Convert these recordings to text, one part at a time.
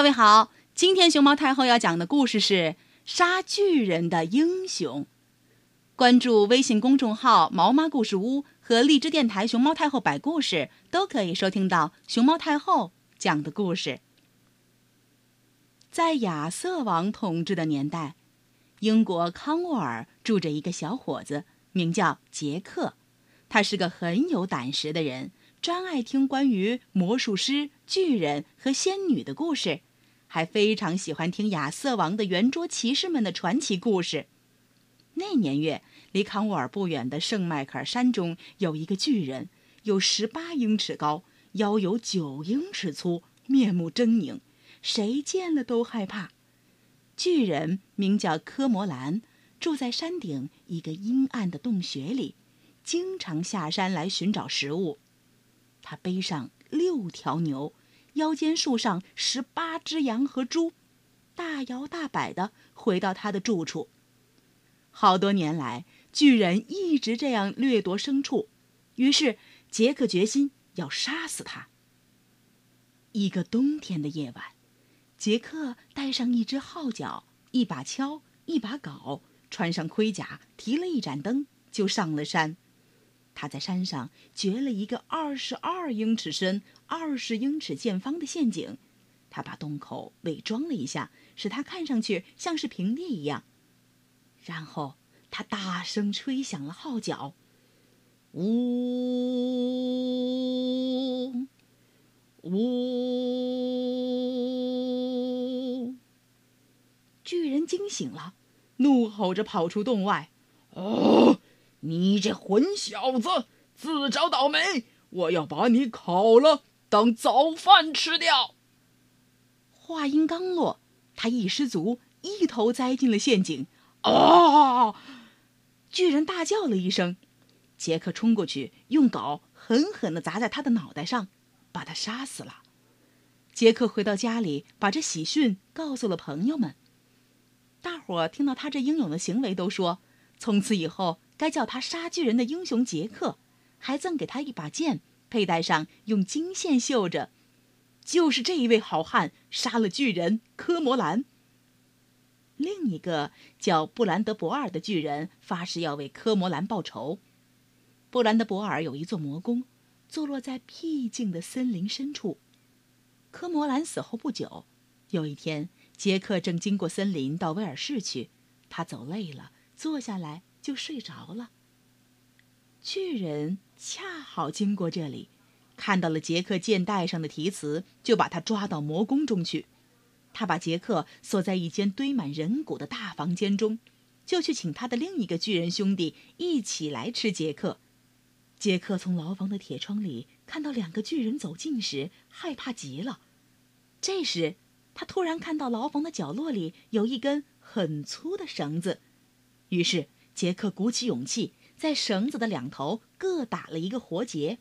各位好，今天熊猫太后要讲的故事是杀巨人的英雄。关注微信公众号“毛妈故事屋”和荔枝电台“熊猫太后摆故事”，都可以收听到熊猫太后讲的故事。在亚瑟王统治的年代，英国康沃尔住着一个小伙子，名叫杰克。他是个很有胆识的人。专爱听关于魔术师、巨人和仙女的故事，还非常喜欢听亚瑟王的圆桌骑士们的传奇故事。那年月，离康沃尔不远的圣迈克尔山中有一个巨人，有十八英尺高，腰有九英尺粗，面目狰狞，谁见了都害怕。巨人名叫科摩兰，住在山顶一个阴暗的洞穴里，经常下山来寻找食物。他背上六条牛，腰间束上十八只羊和猪，大摇大摆地回到他的住处。好多年来，巨人一直这样掠夺牲畜，于是杰克决心要杀死他。一个冬天的夜晚，杰克带上一只号角、一把锹、一把镐，穿上盔甲，提了一盏灯，就上了山。他在山上掘了一个二十二英尺深、二十英尺见方的陷阱，他把洞口伪装了一下，使它看上去像是平地一样。然后他大声吹响了号角，呜呜！巨人惊醒了，怒吼着跑出洞外，哦！你这混小子，自找倒霉！我要把你烤了当早饭吃掉。话音刚落，他一失足，一头栽进了陷阱。啊！巨人大叫了一声，杰克冲过去，用镐狠狠地砸在他的脑袋上，把他杀死了。杰克回到家里，把这喜讯告诉了朋友们。大伙儿听到他这英勇的行为，都说：从此以后。该叫他杀巨人的英雄杰克，还赠给他一把剑，佩戴上用金线绣着。就是这一位好汉杀了巨人科摩兰。另一个叫布兰德博尔的巨人发誓要为科摩兰报仇。布兰德博尔有一座魔宫，坐落在僻静的森林深处。科摩兰死后不久，有一天，杰克正经过森林到威尔士去，他走累了，坐下来。就睡着了。巨人恰好经过这里，看到了杰克剑带上的题词，就把他抓到魔宫中去。他把杰克锁在一间堆满人骨的大房间中，就去请他的另一个巨人兄弟一起来吃杰克。杰克从牢房的铁窗里看到两个巨人走近时，害怕极了。这时，他突然看到牢房的角落里有一根很粗的绳子，于是。杰克鼓起勇气，在绳子的两头各打了一个活结。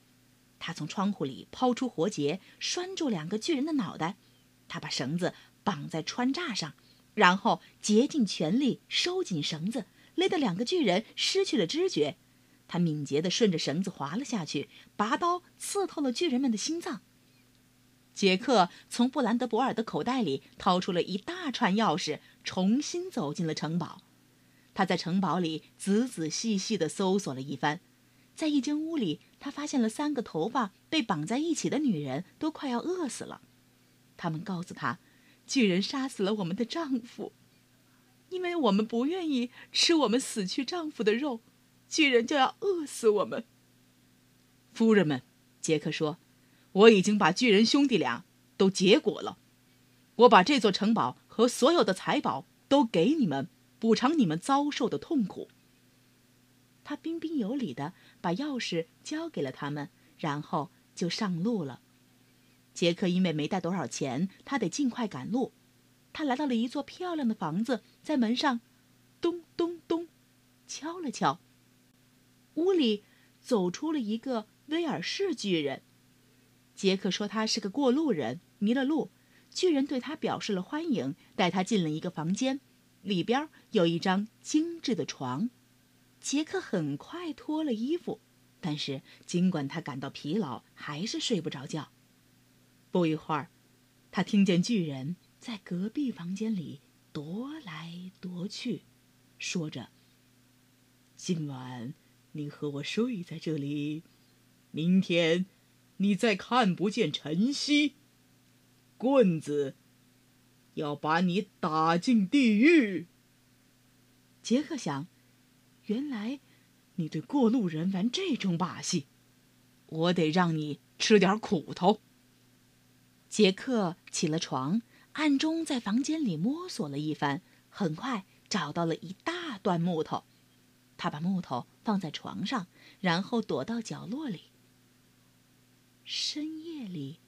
他从窗户里抛出活结，拴住两个巨人的脑袋。他把绳子绑在穿栅上，然后竭尽全力收紧绳子，勒得两个巨人失去了知觉。他敏捷地顺着绳子滑了下去，拔刀刺透了巨人们的心脏。杰克从布兰德博尔的口袋里掏出了一大串钥匙，重新走进了城堡。他在城堡里仔仔细细地搜索了一番，在一间屋里，他发现了三个头发被绑在一起的女人，都快要饿死了。他们告诉他，巨人杀死了我们的丈夫，因为我们不愿意吃我们死去丈夫的肉，巨人就要饿死我们。夫人们，杰克说：“我已经把巨人兄弟俩都结果了，我把这座城堡和所有的财宝都给你们。”补偿你们遭受的痛苦。他彬彬有礼地把钥匙交给了他们，然后就上路了。杰克因为没带多少钱，他得尽快赶路。他来到了一座漂亮的房子，在门上咚咚咚敲了敲。屋里走出了一个威尔士巨人。杰克说他是个过路人，迷了路。巨人对他表示了欢迎，带他进了一个房间。里边有一张精致的床，杰克很快脱了衣服，但是尽管他感到疲劳，还是睡不着觉。不一会儿，他听见巨人在隔壁房间里踱来踱去，说着：“今晚你和我睡在这里，明天你再看不见晨曦，棍子要把你打进地狱。”杰克想，原来你对过路人玩这种把戏，我得让你吃点苦头。杰克起了床。暗中在房间里摸索了一番，很快找到了一大段木头。他把木头放在床上，然后躲到角落里。深夜里，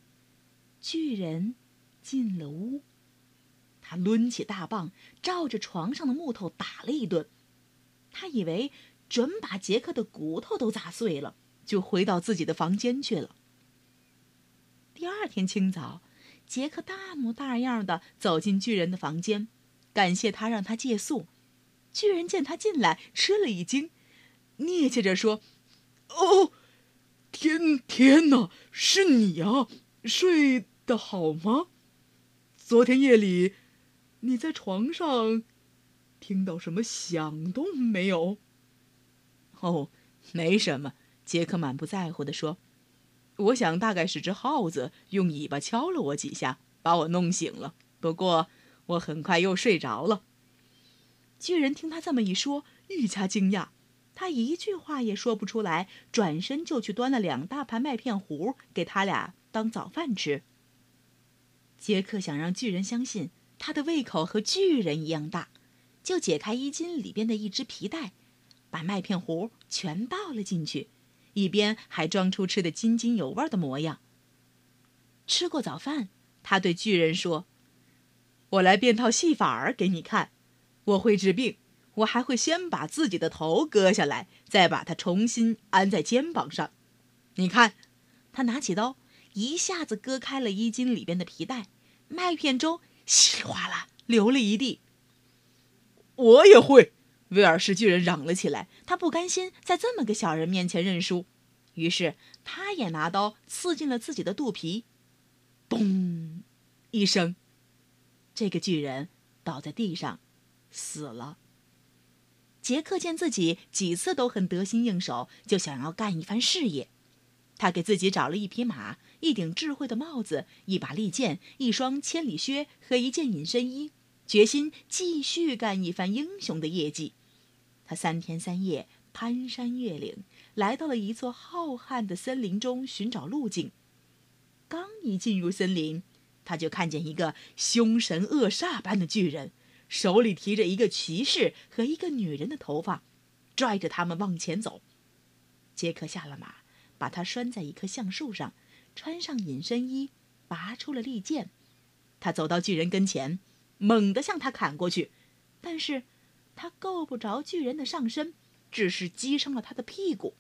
巨人进了屋。他抡起大棒，照着床上的木头打了一顿。他以为准把杰克的骨头都砸碎了，就回到自己的房间去了。第二天清早。杰克大模大样的走进巨人的房间，感谢他让他借宿。巨人见他进来，吃了一惊，趔趄着说：“哦，天天哪，是你啊！睡得好吗？昨天夜里你在床上听到什么响动没有？”“哦，没什么。”杰克满不在乎地说。我想大概是只耗子用尾巴敲了我几下，把我弄醒了。不过我很快又睡着了。巨人听他这么一说，愈加惊讶，他一句话也说不出来，转身就去端了两大盘麦片糊给他俩当早饭吃。杰克想让巨人相信他的胃口和巨人一样大，就解开衣襟里边的一只皮带，把麦片糊全倒了进去。一边还装出吃得津津有味的模样。吃过早饭，他对巨人说：“我来变套戏法儿给你看。我会治病，我还会先把自己的头割下来，再把它重新安在肩膀上。你看。”他拿起刀，一下子割开了衣襟里边的皮带，麦片粥稀里哗啦流了一地。我也会。威尔士巨人嚷了起来，他不甘心在这么个小人面前认输，于是他也拿刀刺进了自己的肚皮，嘣，一声，这个巨人倒在地上，死了。杰克见自己几次都很得心应手，就想要干一番事业，他给自己找了一匹马、一顶智慧的帽子、一把利剑、一双千里靴和一件隐身衣，决心继续干一番英雄的业绩。他三天三夜攀山越岭，来到了一座浩瀚的森林中寻找路径。刚一进入森林，他就看见一个凶神恶煞般的巨人，手里提着一个骑士和一个女人的头发，拽着他们往前走。杰克下了马，把他拴在一棵橡树上，穿上隐身衣，拔出了利剑。他走到巨人跟前，猛地向他砍过去，但是。他够不着巨人的上身，只是击伤了他的屁股。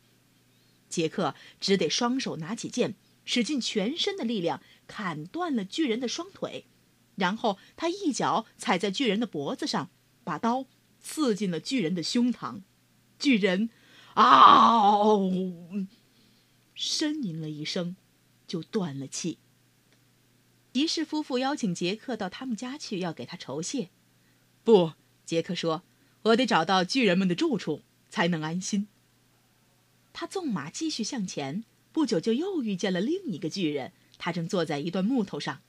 杰克只得双手拿起剑，使尽全身的力量砍断了巨人的双腿，然后他一脚踩在巨人的脖子上，把刀刺进了巨人的胸膛。巨人“嗷”呻吟了一声，就断了气。骑士夫妇邀请杰克到他们家去，要给他酬谢。不，杰克说。我得找到巨人们的住处，才能安心。他纵马继续向前，不久就又遇见了另一个巨人，他正坐在一段木头上。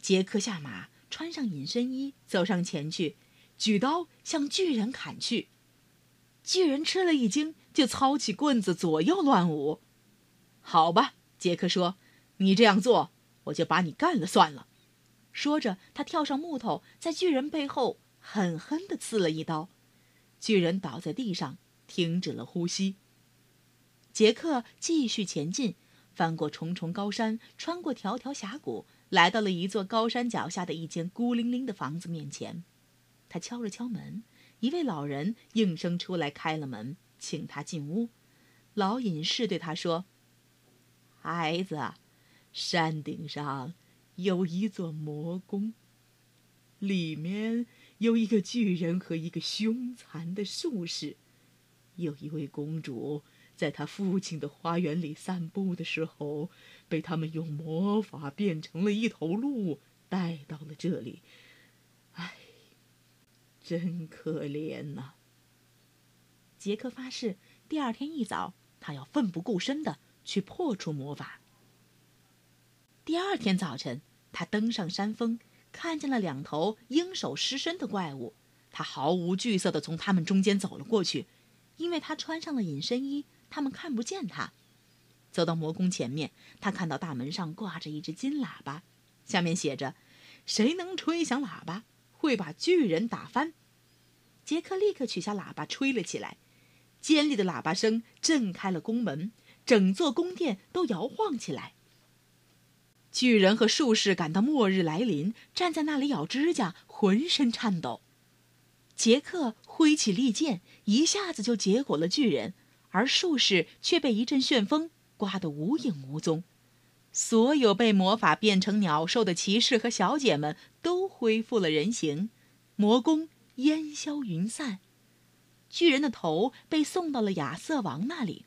杰克下马，穿上隐身衣，走上前去，举刀向巨人砍去。巨人吃了一惊，就操起棍子左右乱舞。好吧，杰克说：“你这样做，我就把你干了算了。”说着，他跳上木头，在巨人背后。狠狠地刺了一刀，巨人倒在地上，停止了呼吸。杰克继续前进，翻过重重高山，穿过条条峡谷，来到了一座高山脚下的一间孤零零的房子面前。他敲了敲门，一位老人应声出来开了门，请他进屋。老隐士对他说：“孩子，山顶上有一座魔宫，里面……”有一个巨人和一个凶残的术士，有一位公主在她父亲的花园里散步的时候，被他们用魔法变成了一头鹿，带到了这里。唉，真可怜呐！杰克发誓，第二天一早，他要奋不顾身的去破除魔法。第二天早晨，他登上山峰，看见了两头鹰首狮身的怪物。他毫无惧色的从他们中间走了过去，因为他穿上了隐身衣，他们看不见他。走到魔宫前面，他看到大门上挂着一只金喇叭，下面写着：“谁能吹响喇叭，会把巨人打翻。”杰克立刻取下喇叭，吹了起来。尖利的喇叭声震开了宫门，整座宫殿都摇晃起来。巨人和术士感到末日来临，站在那里咬指甲，浑身颤抖。杰克挥起利剑，一下子就结果了巨人，而术士却被一阵旋风刮得无影无踪。所有被魔法变成鸟兽的骑士和小姐们都恢复了人形，魔宫烟消云散。巨人的头被送到了亚瑟王那里，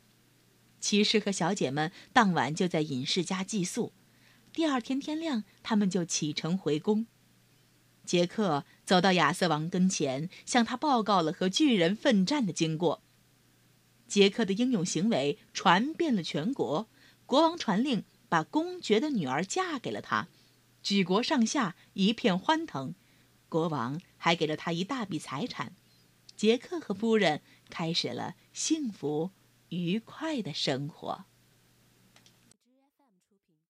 骑士和小姐们当晚就在隐士家寄宿。第二天天亮，他们就启程回宫。杰克走到亚瑟王跟前，向他报告了和巨人奋战的经过。杰克的英勇行为传遍了全国，国王传令把公爵的女儿嫁给了他，举国上下一片欢腾。国王还给了他一大笔财产。杰克和夫人开始了幸福愉快的生活。